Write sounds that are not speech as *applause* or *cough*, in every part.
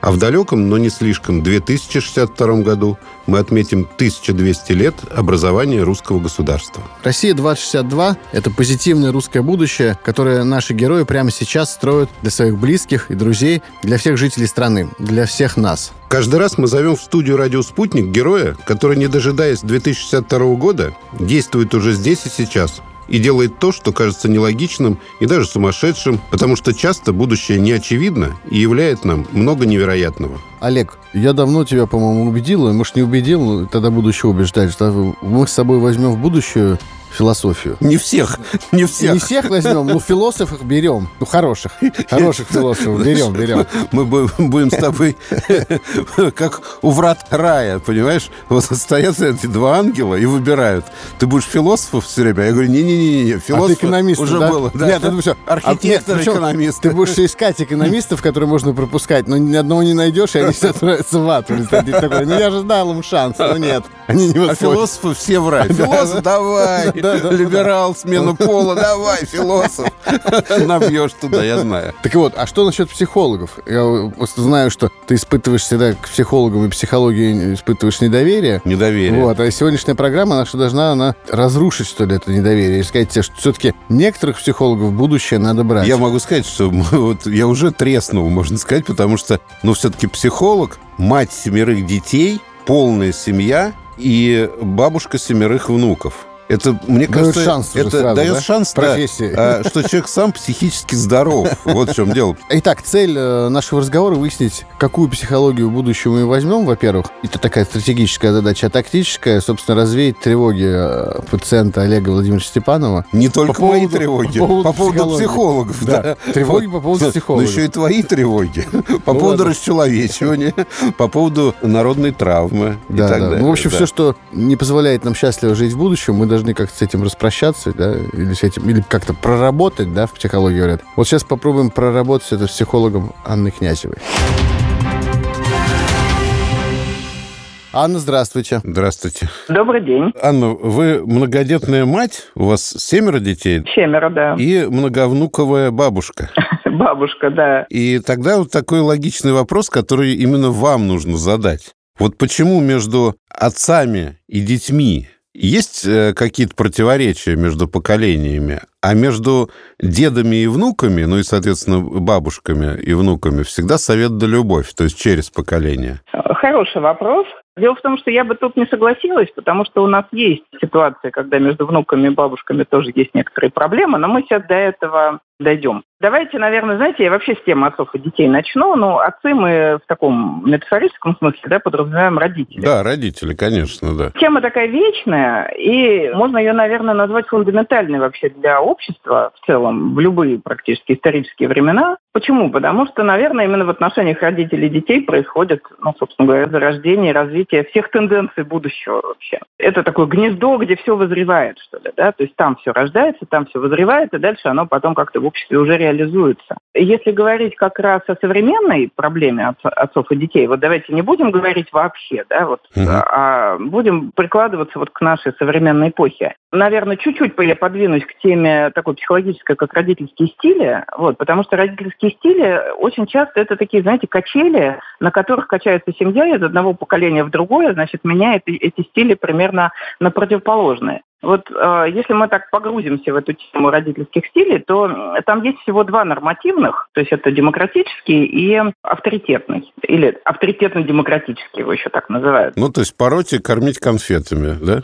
а в далеком, но не слишком, 2062 году мы отметим 1200 лет образования русского государства. Россия-2062 – это позитивное русское будущее, которое наши герои прямо сейчас строят для своих близких и друзей, для всех жителей страны, для всех нас. Каждый раз мы зовем в студию «Радио Спутник» героя, который, не дожидаясь 2062 года, действует уже здесь и сейчас – и делает то, что кажется нелогичным и даже сумасшедшим, потому что часто будущее не очевидно и являет нам много невероятного. Олег, я давно тебя, по-моему, убедил, может, не убедил, тогда буду еще убеждать, что мы с собой возьмем в будущее философию. Не всех, *laughs* не всех. Не всех возьмем, ну, философов берем. Ну, хороших, хороших философов берем, берем. Мы будем с тобой *laughs* как у врат рая, понимаешь? Вот стоят эти два ангела и выбирают. Ты будешь философов все время? Я говорю, не-не-не, философ а экономист, уже да? было. Да. Нет, это все. Архитектор, а, экономист. Ты будешь искать экономистов, которые можно пропускать, но ни одного не найдешь, и они все отправятся в ад. Ну, я же дал им шанс, но нет. Они не А философы все в рай. Философ, давай либерал, смену пола, давай, философ. Набьешь туда, я знаю. Так вот, а что насчет психологов? Я просто знаю, что ты испытываешь всегда к психологам и психологии испытываешь недоверие. Недоверие. Вот, а сегодняшняя программа наша должна она разрушить, что ли, это недоверие. И сказать тебе, что все-таки некоторых психологов будущее надо брать. Я могу сказать, что *laughs* вот я уже треснул, можно сказать, потому что, ну, все-таки психолог, мать семерых детей, полная семья и бабушка семерых внуков. Это, мне дает кажется, шанс это сразу, дает да? шанс, профессии. Да, что человек сам психически здоров. Вот в чем дело. Итак, цель э, нашего разговора выяснить, какую психологию будущего мы возьмем, во-первых. Это такая стратегическая задача, а тактическая, собственно, развеять тревоги э, пациента Олега Владимировича Степанова. Не только по мои поводу, тревоги, по поводу, по поводу психологов. Да. да. Тревоги по поводу психологов. Но еще и твои тревоги. *laughs* По ну, поводу расчеловечивания, по поводу народной травмы да, и так да. далее. Ну, в общем, все, что не позволяет нам счастливо жить в будущем, мы должны должны как-то с этим распрощаться, да, или с этим, или как-то проработать, да, в психологии говорят. Вот сейчас попробуем проработать это с психологом Анной Князевой. Анна, здравствуйте. Здравствуйте. Добрый день. Анна, вы многодетная мать, у вас семеро детей? Семеро, да. И многовнуковая бабушка. *laughs* Бабушка, да. И тогда вот такой логичный вопрос, который именно вам нужно задать. Вот почему между отцами и детьми есть э, какие-то противоречия между поколениями, а между дедами и внуками, ну и, соответственно, бабушками и внуками всегда совет да любовь, то есть через поколение? Хороший вопрос. Дело в том, что я бы тут не согласилась, потому что у нас есть ситуация, когда между внуками и бабушками тоже есть некоторые проблемы, но мы сейчас до этого дойдем. Давайте, наверное, знаете, я вообще с темы отцов и детей начну. Ну, отцы мы в таком метафорическом смысле, да, подразумеваем родители. Да, родители, конечно, да. Тема такая вечная, и можно ее, наверное, назвать фундаментальной вообще для общества в целом, в любые практически исторические времена. Почему? Потому что, наверное, именно в отношениях родителей и детей происходит, ну, собственно говоря, зарождение развитие всех тенденций будущего вообще. Это такое гнездо, где все вызревает, что ли, да, то есть там все рождается, там все вызревает, и дальше оно потом как-то в обществе уже реализуется. Если говорить как раз о современной проблеме отцов и детей, вот давайте не будем говорить вообще, да, вот, угу. а будем прикладываться вот к нашей современной эпохе. Наверное, чуть-чуть я подвинусь к теме такой психологической, как родительские стили, вот, потому что родительские стили очень часто это такие, знаете, качели, на которых качается семья из одного поколения в другое, значит, меняет эти стили примерно на противоположные. Вот э, если мы так погрузимся в эту тему родительских стилей, то там есть всего два нормативных, то есть это демократический и авторитетный, или авторитетно-демократический его еще так называют. Ну, то есть пороть и кормить конфетами, да?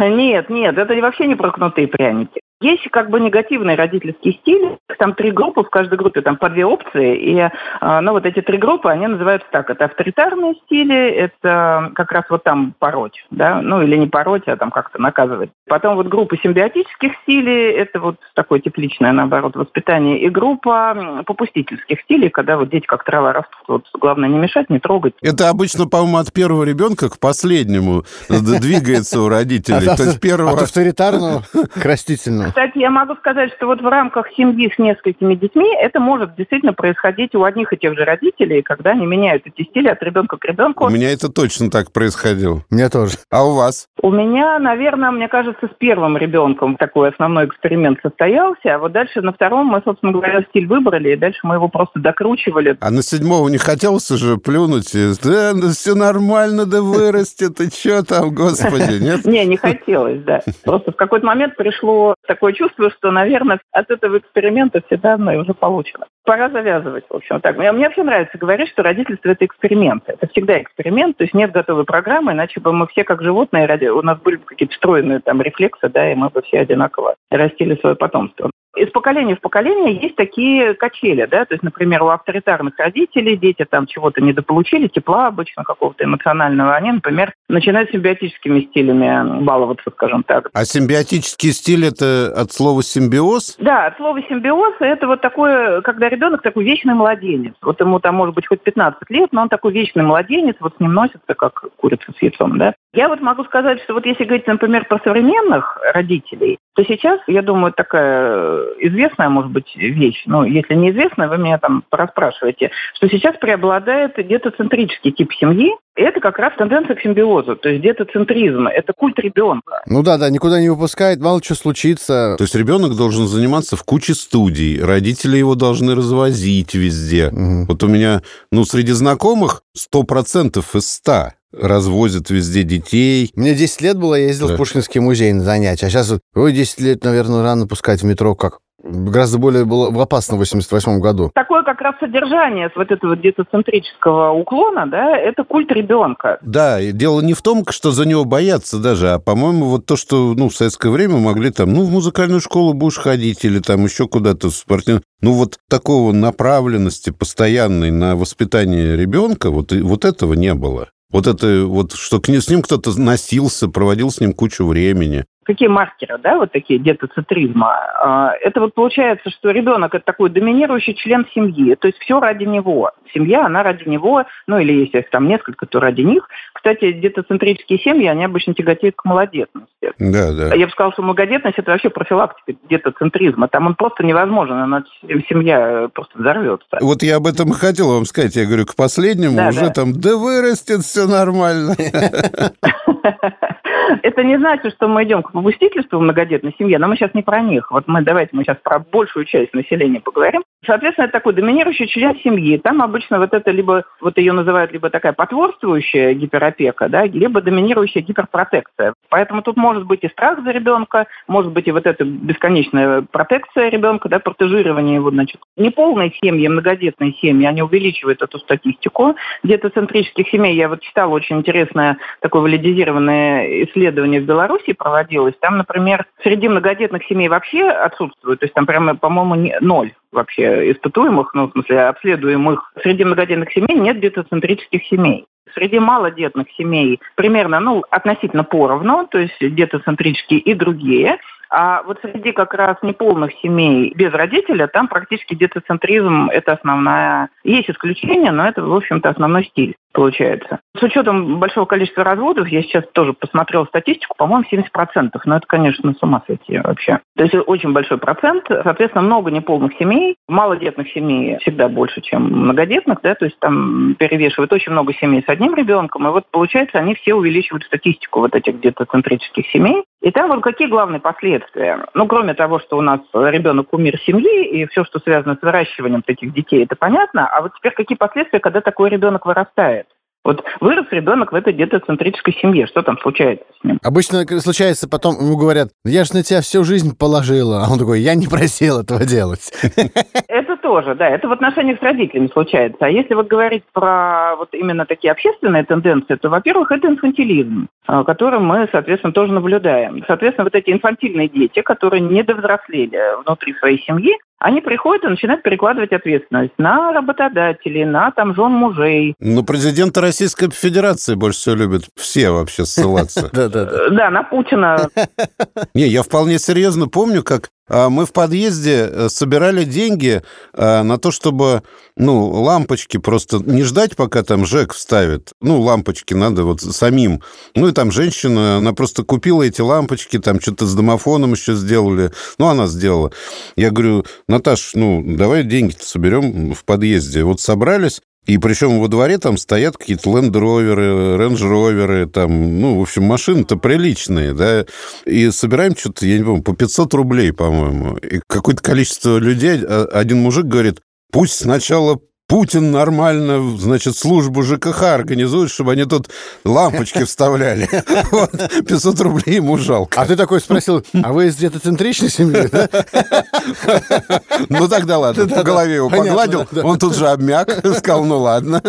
*laughs* Нет, нет, это вообще не прокнутые пряники. Есть как бы негативный родительский стиль. Там три группы, в каждой группе там по две опции. И а, ну, вот эти три группы, они называются так. Это авторитарные стили, это как раз вот там пороть, да, ну или не пороть, а там как-то наказывать. Потом вот группа симбиотических стилей, это вот такое тепличное, наоборот, воспитание. И группа попустительских стилей, когда вот дети как трава растут. Вот главное не мешать, не трогать. Это обычно, по-моему, от первого ребенка к последнему двигается у родителей. То есть первого... От авторитарного к растительному. Кстати, я могу сказать, что вот в рамках семьи с несколькими детьми это может действительно происходить у одних и тех же родителей, когда они меняют эти стили от ребенка к ребенку. У меня это точно так происходило. У меня тоже. А у вас? У меня, наверное, мне кажется, с первым ребенком такой основной эксперимент состоялся, а вот дальше на втором мы, собственно говоря, стиль выбрали, и дальше мы его просто докручивали. А на седьмого не хотелось уже плюнуть? И, да, ну все нормально, да вырастет, ты что там, господи, *laughs* нет? Не, не хотелось, да. Просто в какой-то момент пришло такое чувство, что, наверное, от этого эксперимента все данные уже получены. Пора завязывать, в общем, так. Мне, мне вообще нравится говорить, что родительство – это эксперимент. Это всегда эксперимент, то есть нет готовой программы, иначе бы мы все как животные, у нас были бы какие-то встроенные там рефлексы, да, и мы бы все одинаково растили свое потомство из поколения в поколение есть такие качели, да, то есть, например, у авторитарных родителей дети там чего-то недополучили, тепла обычно какого-то эмоционального, они, например, начинают симбиотическими стилями баловаться, скажем так. А симбиотический стиль это от слова симбиоз? Да, от слова симбиоз это вот такое, когда ребенок такой вечный младенец. Вот ему там может быть хоть 15 лет, но он такой вечный младенец, вот с ним носится как курица с яйцом, да. Я вот могу сказать, что вот если говорить, например, про современных родителей, то сейчас, я думаю, такая известная, может быть, вещь, ну, если неизвестная, вы меня там расспрашиваете, что сейчас преобладает детоцентрический тип семьи, это как раз тенденция к симбиозу, то есть детоцентризм, это культ ребенка. Ну да, да, никуда не выпускает, мало что случится. То есть ребенок должен заниматься в куче студий, родители его должны развозить везде. Угу. Вот у меня, ну, среди знакомых 100% из 100 развозят везде детей. Мне 10 лет было, я ездил да. в Пушкинский музей на занятия. А сейчас, ой, 10 лет, наверное, рано пускать в метро, как гораздо более было опасно в 88 году. Такое как раз содержание вот этого детоцентрического уклона, да, это культ ребенка. Да, и дело не в том, что за него бояться даже, а, по-моему, вот то, что, ну, в советское время могли там, ну, в музыкальную школу будешь ходить или там еще куда-то в спортивную... Ну, вот такого направленности постоянной на воспитание ребенка, вот, вот этого не было. Вот это вот, что с ним кто-то носился, проводил с ним кучу времени какие маркеры, да, вот такие детоцентризма? А, это вот получается, что ребенок это такой доминирующий член семьи, то есть все ради него. Семья, она ради него, ну или если их там несколько, то ради них. Кстати, детоцентрические семьи, они обычно тяготеют к малодетности. Да, да. Я бы сказала, что многодетность это вообще профилактика детоцентризма. Там он просто невозможен, она семья просто взорвется. Вот я об этом и хотел вам сказать. Я говорю, к последнему да, уже да. там, да вырастет все нормально. *laughs* Это не значит, что мы идем к попустительству в многодетной семье, но мы сейчас не про них. Вот мы давайте мы сейчас про большую часть населения поговорим. Соответственно, это такой доминирующий член семьи. Там обычно вот это либо, вот ее называют либо такая потворствующая гиперопека, да, либо доминирующая гиперпротекция. Поэтому тут может быть и страх за ребенка, может быть и вот эта бесконечная протекция ребенка, да, протежирование его, значит. Неполные семьи, многодетные семьи, они увеличивают эту статистику. Где-то центрических семей, я вот читала очень интересное такое валидизированное исследование в Беларуси проводилось. Там, например, среди многодетных семей вообще отсутствует, то есть там прямо, по-моему, ноль вообще испытуемых, ну, в смысле, обследуемых. Среди многодетных семей нет детоцентрических семей. Среди малодетных семей примерно, ну, относительно поровну, то есть детоцентрические и другие. А вот среди как раз неполных семей без родителя, там практически детоцентризм – это основная... Есть исключения, но это, в общем-то, основной стиль получается. С учетом большого количества разводов, я сейчас тоже посмотрел статистику, по-моему, 70%. Но это, конечно, с ума сойти вообще. То есть очень большой процент. Соответственно, много неполных семей. Малодетных семей всегда больше, чем многодетных. Да? То есть там перевешивает очень много семей с одним ребенком. И вот, получается, они все увеличивают статистику вот этих где-то центрических семей. И там вот какие главные последствия? Ну, кроме того, что у нас ребенок умер семьи, и все, что связано с выращиванием таких детей, это понятно. А вот теперь какие последствия, когда такой ребенок вырастает? Вот вырос ребенок в этой детоцентрической семье. Что там случается с ним? Обычно случается потом, ему говорят, я же на тебя всю жизнь положила. А он такой, я не просил этого делать. *laughs* Это тоже, да, это в отношениях с родителями случается. А если вот говорить про вот именно такие общественные тенденции, то, во-первых, это инфантилизм, э, который мы, соответственно, тоже наблюдаем. Соответственно, вот эти инфантильные дети, которые не довзрослели внутри своей семьи, они приходят и начинают перекладывать ответственность на работодателей, на там жен мужей. Но президента Российской Федерации больше всего любят все вообще ссылаться. *laughs* Да-да-да. Да, на Путина. *laughs* Не, я вполне серьезно помню, как мы в подъезде э, собирали деньги а, на то, чтобы, ну, лампочки просто не ждать, пока там ЖЭК вставит. Ну, лампочки надо вот самим. Ну, и там женщина, она просто купила эти лампочки, там что-то с домофоном еще сделали. Ну, она сделала. Я говорю, Наташ, ну, давай деньги-то соберем в подъезде. Вот собрались, и причем во дворе там стоят какие-то ленд-роверы, рейндж-роверы, там, ну, в общем, машины-то приличные, да, и собираем что-то, я не помню, по 500 рублей, по-моему. И какое-то количество людей, а, один мужик говорит, пусть сначала Путин нормально, значит, службу ЖКХ организует, чтобы они тут лампочки вставляли. *laughs* Вот, 500 рублей ему жалко. А ты такой спросил, а вы из где-то центричной семьи, да? *laughs* Ну, тогда ладно, по голове его погладил, он тут же обмяк, *laughs* сказал, ну, ладно.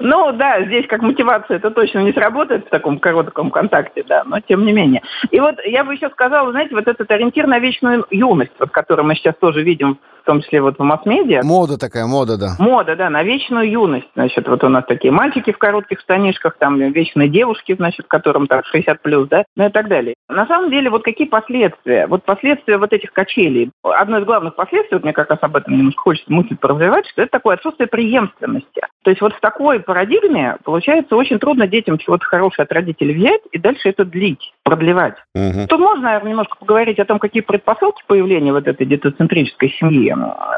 Ну, да, здесь как мотивация это точно не сработает в таком коротком контакте, да, но тем не менее. И вот я бы еще сказала, знаете, вот этот ориентир на вечную юность, вот, который мы сейчас тоже видим в том числе вот в масс-медиа. Мода такая, мода, да. Мода, да, на вечную юность. Значит, вот у нас такие мальчики в коротких штанишках, там вечные девушки, значит, которым так 60 плюс, да, ну и так далее. На самом деле, вот какие последствия? Вот последствия вот этих качелей. Одно из главных последствий, вот мне как раз об этом немножко хочется мысль поразвивать, что это такое отсутствие преемственности. То есть вот в такой парадигме получается очень трудно детям чего-то хорошее от родителей взять и дальше это длить, продлевать. Угу. Тут можно, наверное, немножко поговорить о том, какие предпосылки появления вот этой детоцентрической семьи.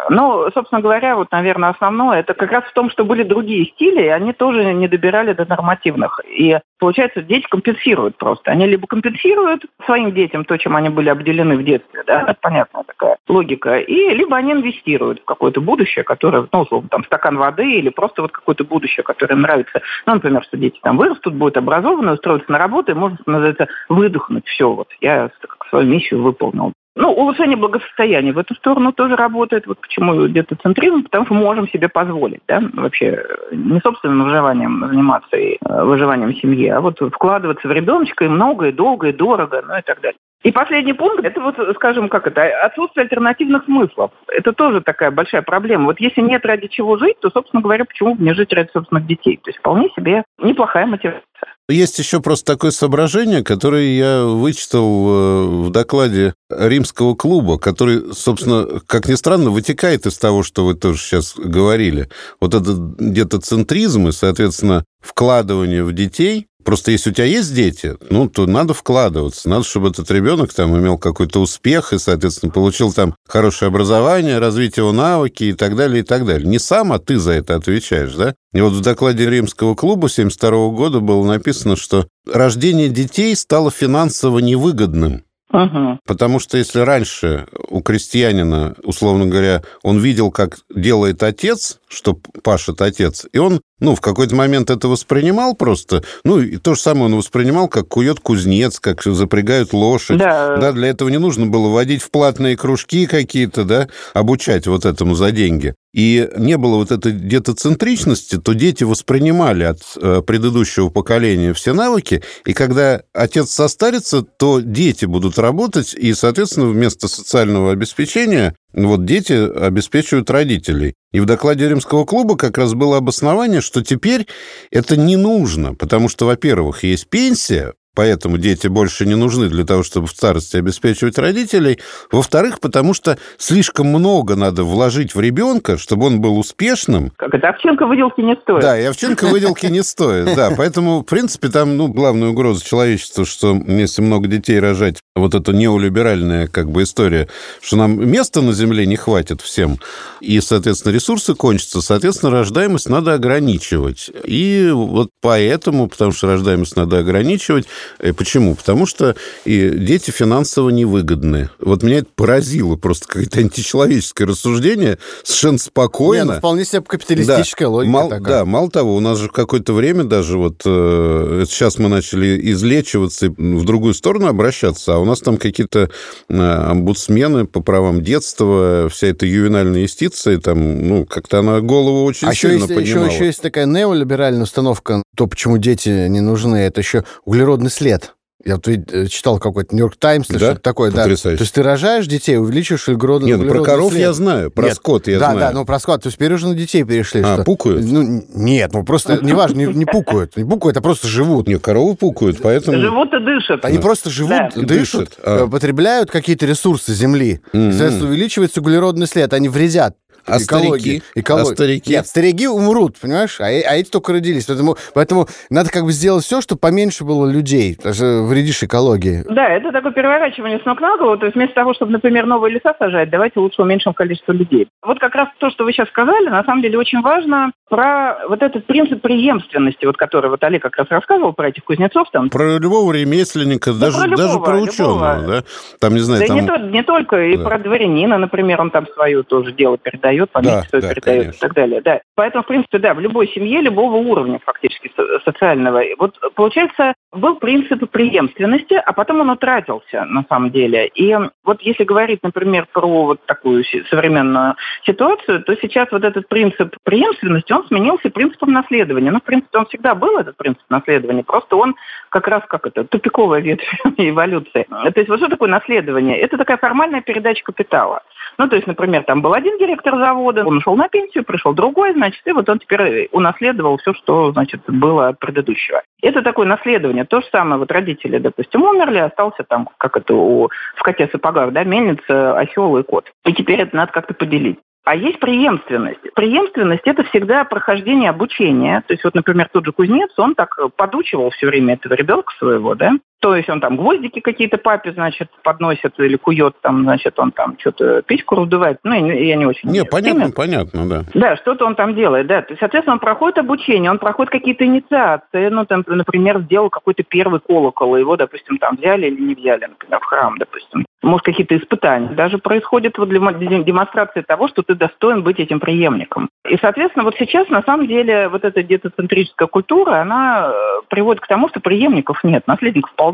Ну, собственно говоря, вот, наверное, основное, это как раз в том, что были другие стили, и они тоже не добирали до нормативных. И получается, дети компенсируют просто. Они либо компенсируют своим детям то, чем они были обделены в детстве, да, это понятная такая логика, и либо они инвестируют в какое-то будущее, которое, ну, условно, там, стакан воды или просто вот какое-то будущее, которое им нравится. Ну, например, что дети там вырастут, будут образованы, устроятся на работу, и можно, называется, выдохнуть. Все, вот, я свою миссию выполнил. Ну, улучшение благосостояния в эту сторону тоже работает. Вот почему где-то центризм, потому что можем себе позволить, да, вообще не собственным выживанием заниматься и э, выживанием семьи, а вот вкладываться в ребеночка и много, и долго, и дорого, ну и так далее. И последний пункт, это вот, скажем, как это, отсутствие альтернативных смыслов. Это тоже такая большая проблема. Вот если нет ради чего жить, то, собственно говоря, почему бы не жить ради собственных детей? То есть вполне себе неплохая мотивация. Есть еще просто такое соображение, которое я вычитал э, в докладе римского клуба, который, собственно, как ни странно, вытекает из того, что вы тоже сейчас говорили. Вот этот где-то центризм и, соответственно, вкладывание в детей, Просто если у тебя есть дети, ну, то надо вкладываться. Надо, чтобы этот ребенок там имел какой-то успех и, соответственно, получил там хорошее образование, развить его навыки и так далее, и так далее. Не сам, а ты за это отвечаешь, да? И вот в докладе Римского клуба 1972 года было написано, что рождение детей стало финансово невыгодным. Угу. Потому что если раньше у крестьянина, условно говоря, он видел, как делает отец, что пашет отец, и он, ну, в какой-то момент это воспринимал просто, ну, и то же самое он воспринимал, как кует кузнец, как запрягают лошадь. Да. да, для этого не нужно было вводить в платные кружки какие-то, да, обучать вот этому за деньги и не было вот этой детоцентричности, то дети воспринимали от э, предыдущего поколения все навыки, и когда отец состарится, то дети будут работать, и, соответственно, вместо социального обеспечения вот дети обеспечивают родителей. И в докладе Римского клуба как раз было обоснование, что теперь это не нужно, потому что, во-первых, есть пенсия, поэтому дети больше не нужны для того, чтобы в старости обеспечивать родителей. Во-вторых, потому что слишком много надо вложить в ребенка, чтобы он был успешным. Как это, овчинка выделки не стоит. Да, и овчинка выделки не стоит, да. Поэтому, в принципе, там, ну, главная угроза человечества, что если много детей рожать, вот эта неолиберальная как бы история, что нам места на Земле не хватит всем, и, соответственно, ресурсы кончатся, соответственно, рождаемость надо ограничивать. И вот поэтому, потому что рождаемость надо ограничивать, почему? Потому что и дети финансово невыгодны. Вот меня это поразило просто какое-то античеловеческое рассуждение, совершенно спокойно. Не, ну, вполне себе капиталистическая да. логика мал, такая. Да, мало того, у нас же какое-то время даже вот э, сейчас мы начали излечиваться и в другую сторону обращаться, а у нас там какие-то э, омбудсмены по правам детства, вся эта ювенальная юстиция, там, ну, как-то она голову очень а сильно еще есть, еще, еще есть такая неолиберальная установка, то, почему дети не нужны, это еще углеродный след. Я вот э, читал какой-то Нью-Йорк Таймс или да? что-то такое. Потрясающе. Да. То есть ты рожаешь детей, увеличиваешь углеродный Нет, ну про коров след. я знаю, про нет. скот я да, знаю. Да, да, ну про скот. То есть теперь уже на детей перешли. А, что... пукают? Ну, нет, ну просто, неважно, не, не пукают. Не пукают, а просто живут. Нет, коровы пукают, поэтому... Живут и дышат. Они да. просто живут, да. дышат, дышат а. потребляют какие-то ресурсы земли. Mm-hmm. Соответственно, увеличивается углеродный след. Они вредят а экологии. Старики? Экологии. А старики? Нет, старики умрут, понимаешь? А, а эти только родились. Поэтому, поэтому надо как бы сделать все, чтобы поменьше было людей. Даже вредишь экологии. Да, это такое переворачивание с ног на голову. То есть вместо того, чтобы, например, новые леса сажать, давайте лучше уменьшим количество людей. Вот как раз то, что вы сейчас сказали, на самом деле очень важно про вот этот принцип преемственности, вот который вот Олег как раз рассказывал про этих кузнецов там. Про любого ремесленника, ну, даже, про любого, даже про ученого, любого. да? Там, не знаю, да там... не, то, не только, и про дворянина, например, он там свое тоже дело передает передает, поместье да, да, передает конечно. и так далее. Да. Поэтому, в принципе, да, в любой семье любого уровня фактически социального. Вот получается, был принцип преемственности, а потом он утратился на самом деле. И вот если говорить, например, про вот такую современную ситуацию, то сейчас вот этот принцип преемственности, он сменился принципом наследования. Ну, в принципе, он всегда был, этот принцип наследования, просто он как раз как это, тупиковая ветвь *laughs* эволюции. То есть вот что такое наследование? Это такая формальная передача капитала. Ну, то есть, например, там был один директор завода, он ушел на пенсию, пришел другой, значит, и вот он теперь унаследовал все, что, значит, было от предыдущего. Это такое наследование. То же самое, вот родители, допустим, умерли, остался там, как это у, в коте сапогах, да, мельница, осел и кот. И теперь это надо как-то поделить. А есть преемственность. Преемственность – это всегда прохождение обучения. То есть вот, например, тот же кузнец, он так подучивал все время этого ребенка своего, да, то есть он там гвоздики какие-то папе, значит, подносит или кует, там, значит, он там что-то печку раздувает. Ну, я не очень... Не, понятно, понятно, да. Да, что-то он там делает, да. То есть, соответственно, он проходит обучение, он проходит какие-то инициации. Ну, там, например, сделал какой-то первый колокол, его, допустим, там взяли или не взяли, например, в храм, допустим. Может, какие-то испытания. Даже происходит вот для демонстрации того, что ты достоин быть этим преемником. И, соответственно, вот сейчас, на самом деле, вот эта детоцентрическая культура, она э, приводит к тому, что преемников нет, наследников полно,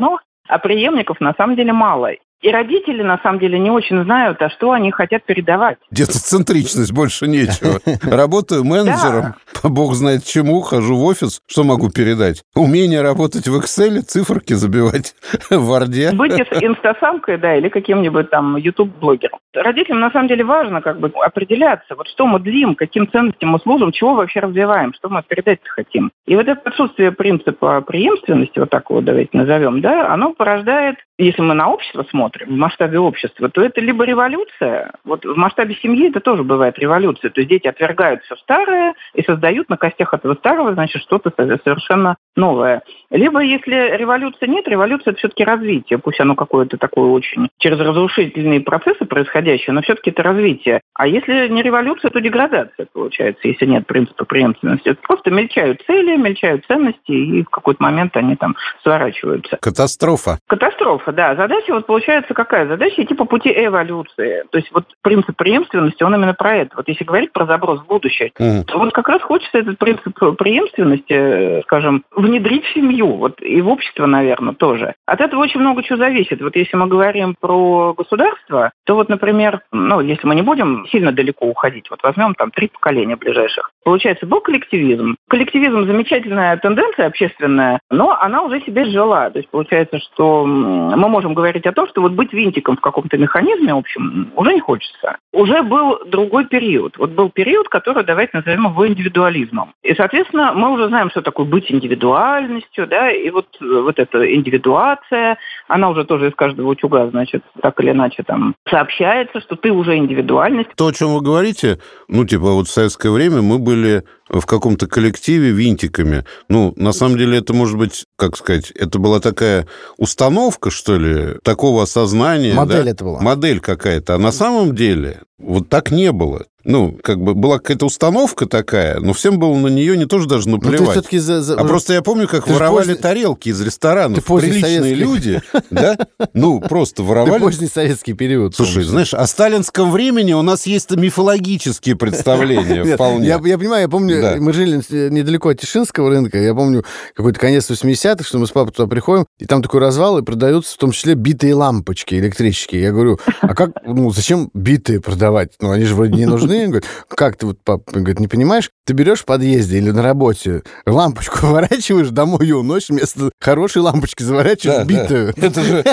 а преемников на самом деле мало. И родители, на самом деле, не очень знают, а что они хотят передавать. Детоцентричность, больше нечего. *laughs* Работаю менеджером, по бог знает чему, хожу в офис. Что могу передать? Умение работать в Excel, циферки забивать *laughs* в Word. Быть инстасамкой, да, или каким-нибудь там YouTube-блогером. Родителям, на самом деле, важно как бы определяться, вот что мы длим, каким ценностям мы служим, чего вообще развиваем, что мы передать хотим. И вот это отсутствие принципа преемственности, вот так вот давайте назовем, да, оно порождает, если мы на общество смотрим, смотрим в масштабе общества, то это либо революция, вот в масштабе семьи это тоже бывает революция, то есть дети отвергают все старое и создают на костях этого старого, значит, что-то совершенно новое. Либо, если революции нет, революция это все-таки развитие, пусть оно какое-то такое очень через разрушительные процессы происходящие, но все-таки это развитие. А если не революция, то деградация получается, если нет принципа преемственности. Это просто мельчают цели, мельчают ценности, и в какой-то момент они там сворачиваются. Катастрофа. Катастрофа, да. Задача вот получается получается какая задача? Идти по пути эволюции. То есть вот принцип преемственности, он именно про это. Вот если говорить про заброс в будущее, mm. то вот как раз хочется этот принцип преемственности, э, скажем, внедрить в семью, вот и в общество, наверное, тоже. От этого очень много чего зависит. Вот если мы говорим про государство, то вот, например, ну, если мы не будем сильно далеко уходить, вот возьмем там три поколения ближайших. Получается, был коллективизм. Коллективизм замечательная тенденция общественная, но она уже себе жила. То есть получается, что мы можем говорить о том, что вот быть винтиком в каком-то механизме, в общем, уже не хочется. Уже был другой период. Вот был период, который, давайте назовем его индивидуализмом. И, соответственно, мы уже знаем, что такое быть индивидуальностью, да, и вот, вот эта индивидуация, она уже тоже из каждого утюга, значит, так или иначе там сообщается, что ты уже индивидуальность. То, о чем вы говорите, ну, типа, вот в советское время мы были в каком-то коллективе винтиками. Ну, на самом деле, это может быть, как сказать, это была такая установка, что ли, такого осознания. Модель да? это была. Модель какая-то. А на самом деле вот так не было. Ну, как бы была какая-то установка такая, но всем было на нее не тоже даже наплевать. Ну, за, за... А просто я помню, как воровали поздний... тарелки из ресторанов. Приличные советский... люди, *laughs* да? Ну, просто воровали. Ты поздний советский период. Слушай, знаешь, о сталинском времени у нас есть мифологические представления *laughs* вполне. Я понимаю, я помню, мы жили недалеко от Тишинского рынка, я помню какой-то конец 80-х, что мы с папой туда приходим, и там такой развал, и продаются в том числе битые лампочки электрические. Я говорю, а как, ну, зачем битые продавать? Ну, они же вроде не нужны. Он говорит, как ты вот, папа, говорит, не понимаешь? Ты берешь в подъезде или на работе лампочку *laughs* выворачиваешь, домой ее уносишь, вместо хорошей лампочки заворачиваешь да, битую. Да. *laughs* Это же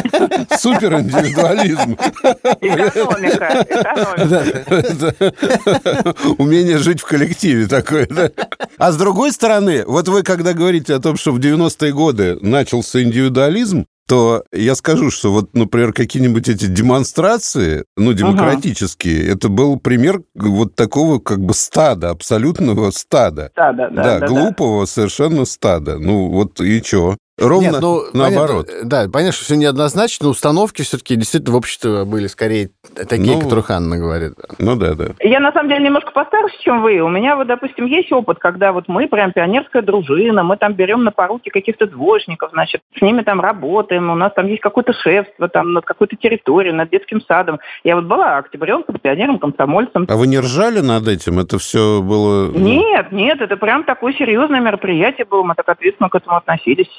*laughs* супер индивидуализм. Экономика. Умение жить в коллективе такое, да? А с другой стороны, вот вы когда говорите о том, что в 90-е годы начался индивидуализм, то я скажу, что вот, например, какие-нибудь эти демонстрации, ну, демократические, ага. это был пример вот такого как бы стада, абсолютного стада. Стада, да. Да, да глупого да. совершенно стада. Ну, вот и чё? Ровно Нет, ну, наоборот. Понятно, да, понятно, что все неоднозначно. Установки все-таки действительно в обществе были скорее такие, ну, которых Анна говорит. Ну да, да. Я на самом деле немножко постарше, чем вы. У меня вот, допустим, есть опыт, когда вот мы прям пионерская дружина, мы там берем на поруки каких-то двоечников, значит, с ними там работаем, у нас там есть какое-то шефство там над какой-то территорией, над детским садом. Я вот была октябренком, пионером, комсомольцем. А вы не ржали над этим? Это все было... Ну, нет, нет, это прям такое серьезное мероприятие было, мы так ответственно к этому относились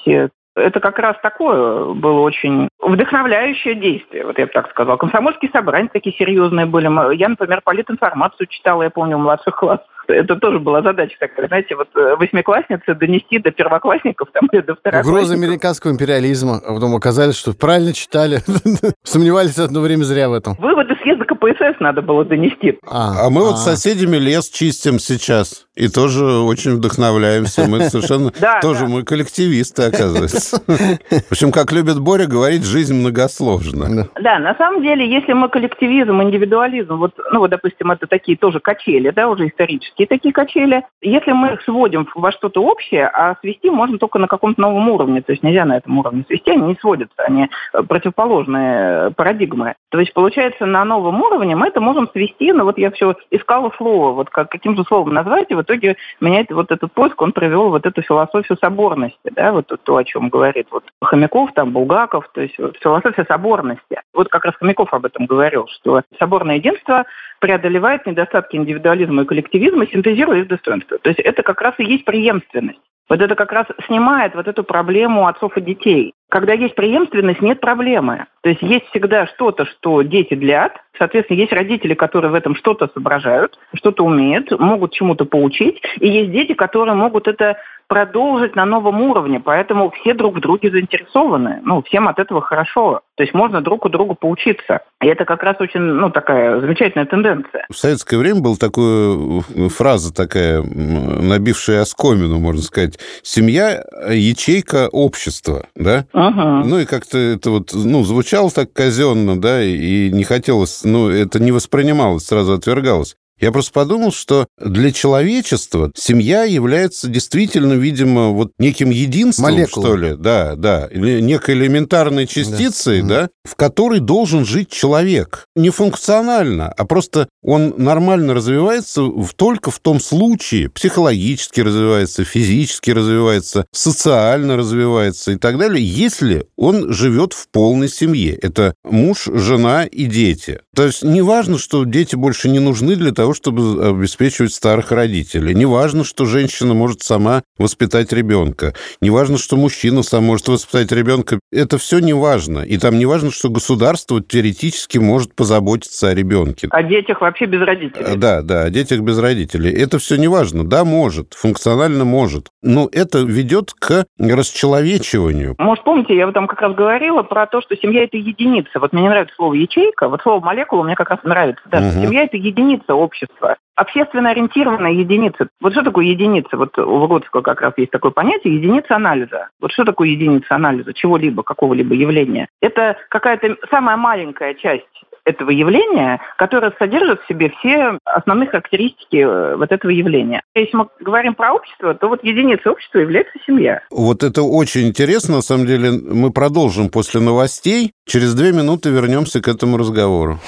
это как раз такое было очень вдохновляющее действие, вот я бы так сказала. Комсомольские собрания такие серьезные были. Я, например, политинформацию читала, я помню, в младших классах это тоже была задача такая, знаете, вот э, восьмиклассницы донести до первоклассников там, или до второклассников. Угроза американского империализма. А потом оказались, что правильно читали. *laughs* Сомневались одно время зря в этом. Выводы съезда КПСС надо было донести. А, а мы вот с а. соседями лес чистим сейчас. И тоже очень вдохновляемся. Мы совершенно... *laughs* Тоже мы коллективисты, оказывается. В общем, как любит Боря говорить, жизнь многосложна. Да, на самом деле, если мы коллективизм, индивидуализм, вот, ну вот, допустим, это такие тоже качели, да, уже исторические, гигантские такие качели. Если мы их сводим во что-то общее, а свести можно только на каком-то новом уровне, то есть нельзя на этом уровне свести, они не сводятся, они э, противоположные парадигмы. То есть, получается, на новом уровне мы это можем свести, но вот я все искала слово, вот как, каким же словом назвать, и в итоге меня это, вот этот поиск, он привел вот эту философию соборности, да, вот то, о чем говорит вот Хомяков, там, Булгаков, то есть вот философия соборности. Вот как раз Хомяков об этом говорил, что соборное единство преодолевает недостатки индивидуализма и коллективизма, синтезируя их достоинства. То есть это как раз и есть преемственность. Вот это как раз снимает вот эту проблему отцов и детей. Когда есть преемственность, нет проблемы. То есть есть всегда что-то, что дети длят. Соответственно, есть родители, которые в этом что-то соображают, что-то умеют, могут чему-то поучить. И есть дети, которые могут это продолжить на новом уровне. Поэтому все друг в друге заинтересованы. Ну, всем от этого хорошо. То есть можно друг у друга поучиться. И это как раз очень, ну, такая замечательная тенденция. В советское время была такая э, фраза такая, набившая оскомину, можно сказать. Семья – ячейка общества, да? Ага. Ну, и как-то это вот, ну, звучало так казенно, да, и не хотелось, ну, это не воспринималось, сразу отвергалось. Я просто подумал, что для человечества семья является действительно, видимо, вот неким единством, Молекулой. что ли, да, да, некой элементарной частицей, да. да, в которой должен жить человек. Не функционально, а просто он нормально развивается только в том случае, психологически развивается, физически развивается, социально развивается и так далее, если он живет в полной семье. Это муж, жена и дети. То есть не важно, что дети больше не нужны для того, чтобы обеспечивать старых родителей. Не важно, что женщина может сама воспитать ребенка. Не важно, что мужчина сам может воспитать ребенка. Это все не важно. И там не важно, что государство теоретически может позаботиться о ребенке. О детях вообще без родителей. Да, да, о детях без родителей. Это все не важно. Да, может, функционально может. Но это ведет к расчеловечиванию. Может, помните, я там как раз говорила про то, что семья – это единица. Вот мне не нравится слово «ячейка», вот слово «молекула» мне как раз нравится. Да, угу. Семья – это единица общества общества. Общественно ориентированная единица. Вот что такое единица? Вот у Выгодского как раз есть такое понятие единица анализа. Вот что такое единица анализа чего-либо, какого-либо явления? Это какая-то самая маленькая часть этого явления, которое содержит в себе все основные характеристики э, вот этого явления. Если мы говорим про общество, то вот единицей общества является семья. Вот это очень интересно. На самом деле мы продолжим после новостей. Через две минуты вернемся к этому разговору.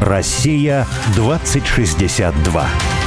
Россия 2062.